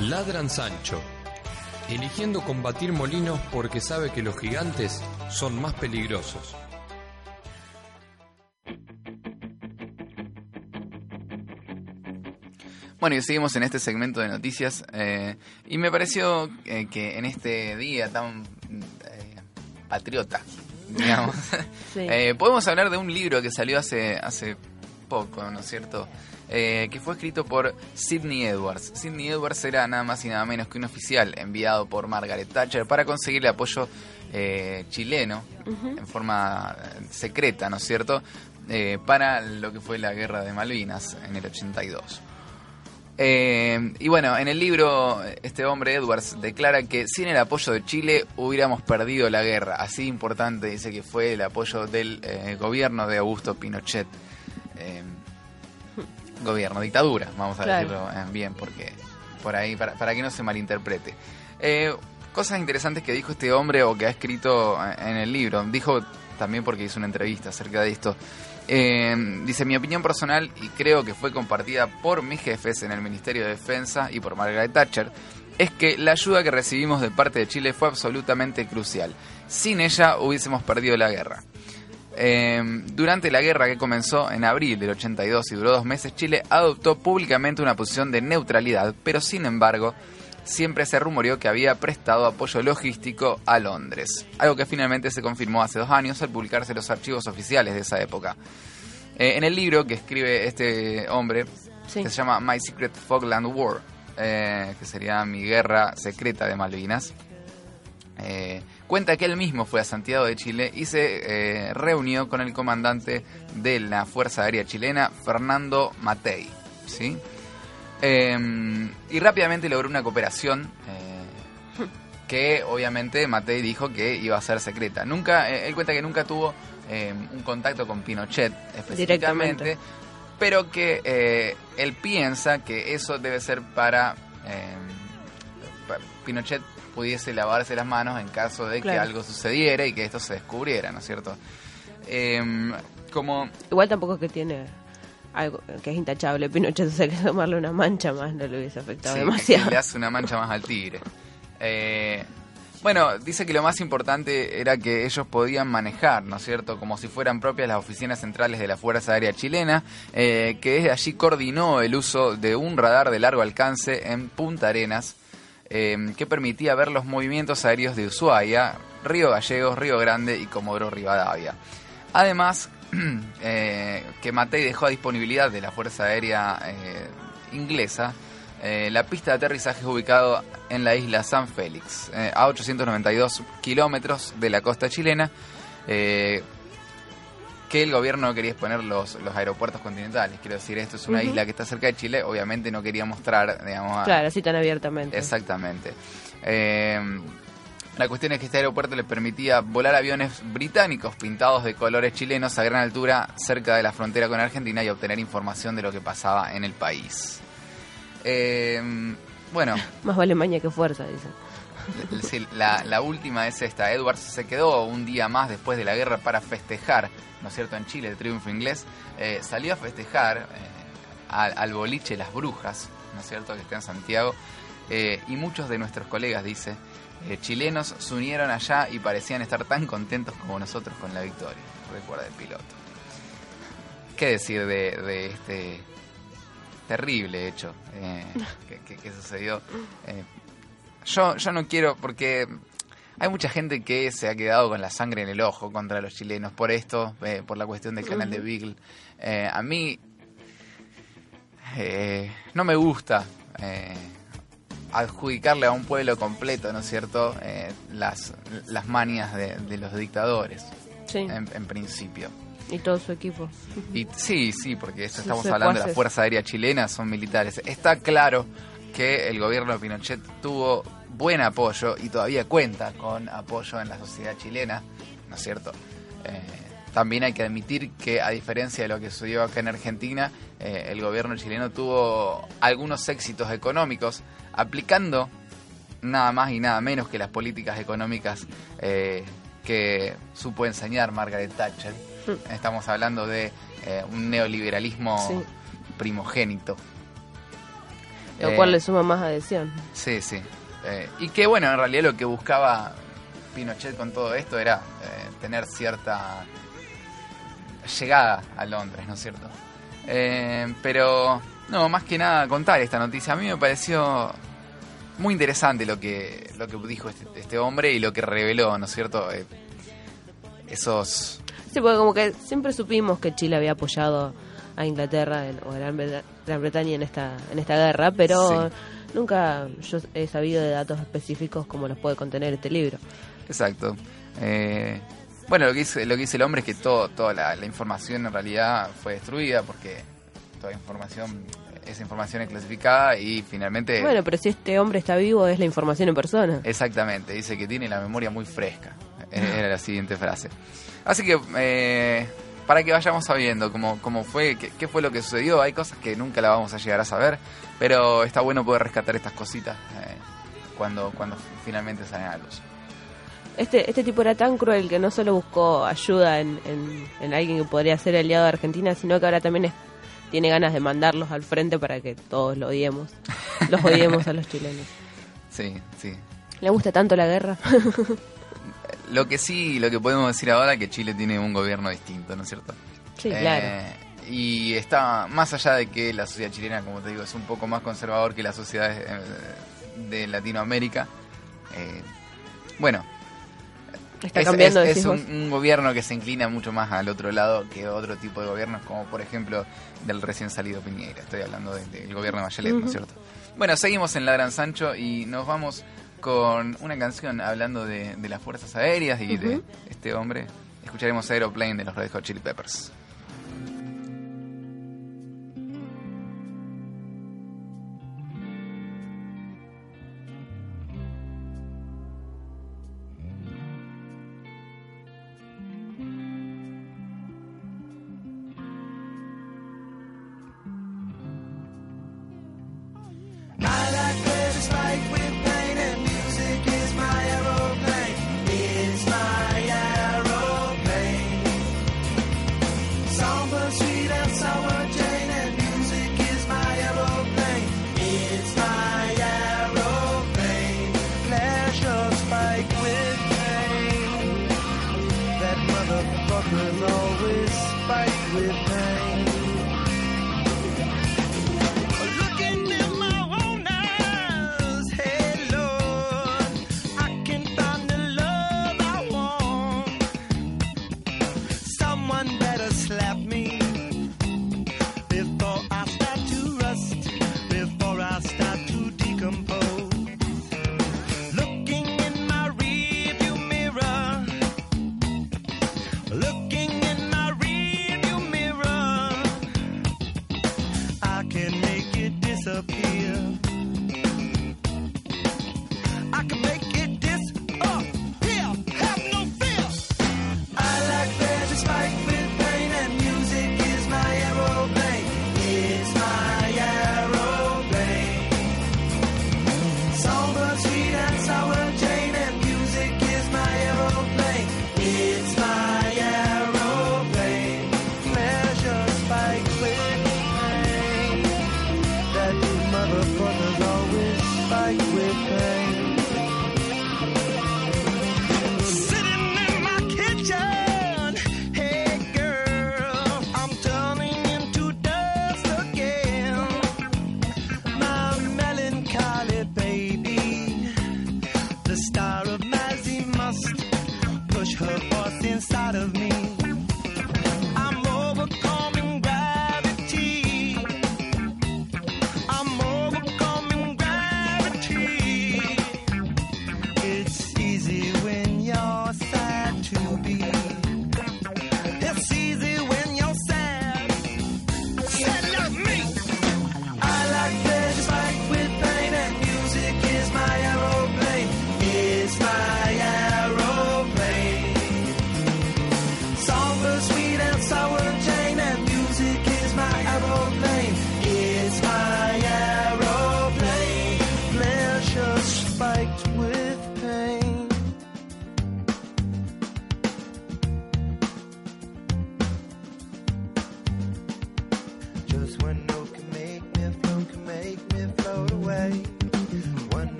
Ladran Sancho, eligiendo combatir molinos porque sabe que los gigantes son más peligrosos. Bueno, y seguimos en este segmento de noticias eh, y me pareció eh, que en este día tan eh, patriota, digamos, Sí. eh, podemos hablar de un libro que salió hace, hace poco, ¿no es cierto? Eh, que fue escrito por Sidney Edwards. Sidney Edwards era nada más y nada menos que un oficial enviado por Margaret Thatcher para conseguir el apoyo eh, chileno en forma eh, secreta, ¿no es cierto? Eh, para lo que fue la guerra de Malvinas en el 82. Eh, y bueno, en el libro este hombre Edwards declara que sin el apoyo de Chile hubiéramos perdido la guerra. Así importante dice que fue el apoyo del eh, gobierno de Augusto Pinochet. Eh, gobierno, dictadura, vamos a Claro. decirlo eh, bien, porque por ahí, para, para que no se malinterprete. Eh, cosas interesantes que dijo este hombre o que ha escrito eh, en el libro. Dijo también porque hizo una entrevista acerca de esto. Eh, dice, mi opinión personal, y creo que fue compartida por mis jefes en el Ministerio de Defensa y por Margaret Thatcher, es que la ayuda que recibimos de parte de Chile fue absolutamente crucial. Sin ella hubiésemos perdido la guerra. Eh, durante la guerra que comenzó en abril del 82 y duró dos meses, Chile adoptó públicamente una posición de neutralidad, pero sin embargo, siempre se rumoreó que había prestado apoyo logístico a Londres, algo que finalmente se confirmó hace dos años al publicarse los archivos oficiales de esa época. Eh, en el libro que escribe este hombre, Sí. que se llama My Secret Fogland War, eh, que sería mi guerra secreta de Malvinas, eh, cuenta que él mismo fue a Santiago de Chile y se eh, reunió con el comandante de la Fuerza Aérea Chilena, Fernando Matei. ¿sí? Eh, y rápidamente logró una cooperación eh, que obviamente Matei dijo que iba a ser secreta. Nunca, eh, él cuenta que nunca tuvo eh, un contacto con Pinochet específicamente, pero que él piensa que eso debe ser para pa- Pinochet pudiese lavarse las manos en caso de que algo sucediera y que esto se descubriera, ¿no es cierto? Eh, como Igual tampoco es que tiene algo que es intachable Pinochet, o sea que tomarle una mancha más no le hubiese afectado Sí, demasiado. le hace una mancha más al tigre. Eh, bueno, dice que lo más importante era que ellos podían manejar, ¿no es cierto? Como si fueran propias las oficinas centrales de la Fuerza Aérea Chilena, eh, que desde allí coordinó el uso de un radar de largo alcance en Punta Arenas, eh, que permitía ver los movimientos aéreos de Ushuaia, Río Gallegos, Río Grande y Comodoro Rivadavia. Además, eh, que Matei dejó a disponibilidad de la Fuerza Aérea eh, inglesa eh, la pista de aterrizaje ubicado en la isla San Félix, a 892 kilómetros de la costa chilena, que el gobierno no quería exponer los, los aeropuertos continentales. Quiero decir, esto es una isla que está cerca de Chile, obviamente no quería mostrar, digamos, a- Claro, así tan abiertamente. Exactamente. Eh, la cuestión es que este aeropuerto le permitía volar aviones británicos pintados de colores chilenos a gran altura cerca de la frontera con Argentina y obtener información de lo que pasaba en el país. Eh, bueno, Más vale maña que fuerza, dicen. la, la última es esta. Edwards se quedó un día más después de la guerra para festejar, ¿no es cierto?, en Chile, el triunfo inglés. Eh, salió a festejar eh, al, al boliche Las Brujas, ¿no es cierto?, que está en Santiago. Eh, y muchos de nuestros colegas, dice, chilenos se unieron allá y parecían estar tan contentos como nosotros con la victoria. Recuerda el piloto. ¿Qué decir de, de este terrible hecho eh, que, que- que sucedió? Eh, yo, yo no quiero, porque hay mucha gente que se ha quedado con la sangre en el ojo contra los chilenos por esto, eh, por la cuestión del canal de Beagle. Eh, a mí eh, no me gusta eh, adjudicarle a un pueblo completo, ¿no es cierto?, las, las manias de, de los dictadores, Sí, en, en principio. y todo su equipo. Y sí, sí, porque estamos hablando de la. Fuerza Aérea Chilena, son militares. Está claro que el gobierno de Pinochet tuvo buen apoyo y todavía cuenta con apoyo en la sociedad chilena, ¿no es cierto? Eh, también hay que admitir que a diferencia de lo que sucedió acá en Argentina, eh, el gobierno chileno tuvo algunos éxitos económicos aplicando nada más y nada menos que las políticas económicas eh, que supo enseñar Margaret Thatcher. Estamos hablando de un neoliberalismo Sí. primogénito. Lo cual le suma más adhesión. Sí, sí. Eh, y que bueno, en realidad lo que buscaba Pinochet con todo esto era eh, tener cierta llegada a Londres, ¿no es cierto? Eh, pero, no, más que nada contar esta noticia. A mí me pareció muy interesante lo que, lo que dijo este, este hombre y lo que reveló, ¿no es cierto? Eh, esos... Sí, porque como que siempre supimos que Chile había apoyado a Inglaterra en- o a Gran, Breta- Gran Bretaña en esta, en esta guerra, pero Sí. Nunca yo he sabido de datos específicos como los puede contener este libro. Exacto. Eh, bueno, lo que, dice, lo que dice el hombre es que todo, toda la, la información en realidad fue destruida porque toda información, esa información es clasificada y finalmente... Bueno, pero si este hombre está vivo es la información en persona. Exactamente, dice que tiene la memoria muy fresca. Era la siguiente frase. Así que, eh, para que vayamos sabiendo cómo, cómo fue, qué, qué fue lo que sucedió, hay cosas que nunca la vamos a llegar a saber, pero está bueno poder rescatar estas cositas eh, cuando, cuando finalmente salen a la luz. Este, este tipo era tan cruel que no solo buscó ayuda en, en- en alguien que podría ser aliado de Argentina, sino que ahora también es- tiene ganas de mandarlos al frente para que todos lo odiemos. Los odiemos a los chilenos. Sí, sí. ¿Le gusta tanto la guerra? Lo que sí, lo que podemos decir ahora es que Chile tiene un gobierno distinto, ¿no es cierto? sí, Eh, claro. Y está más allá de que la sociedad chilena, como te digo, es un poco más conservador que las sociedades eh, de Latinoamérica. eh, bueno, Está es, cambiando, es- decís es un, gobierno que se inclina mucho más al otro lado que otro tipo de gobiernos, como por ejemplo del recién salido Piñera. Estoy hablando de- del gobierno de Bachelet, ¿no es cierto? Bueno, seguimos en La Gran Sancho y nos vamos con una canción hablando de, de las fuerzas aéreas y de este hombre. Escucharemos Aeroplane de los Red Hot Chili Peppers.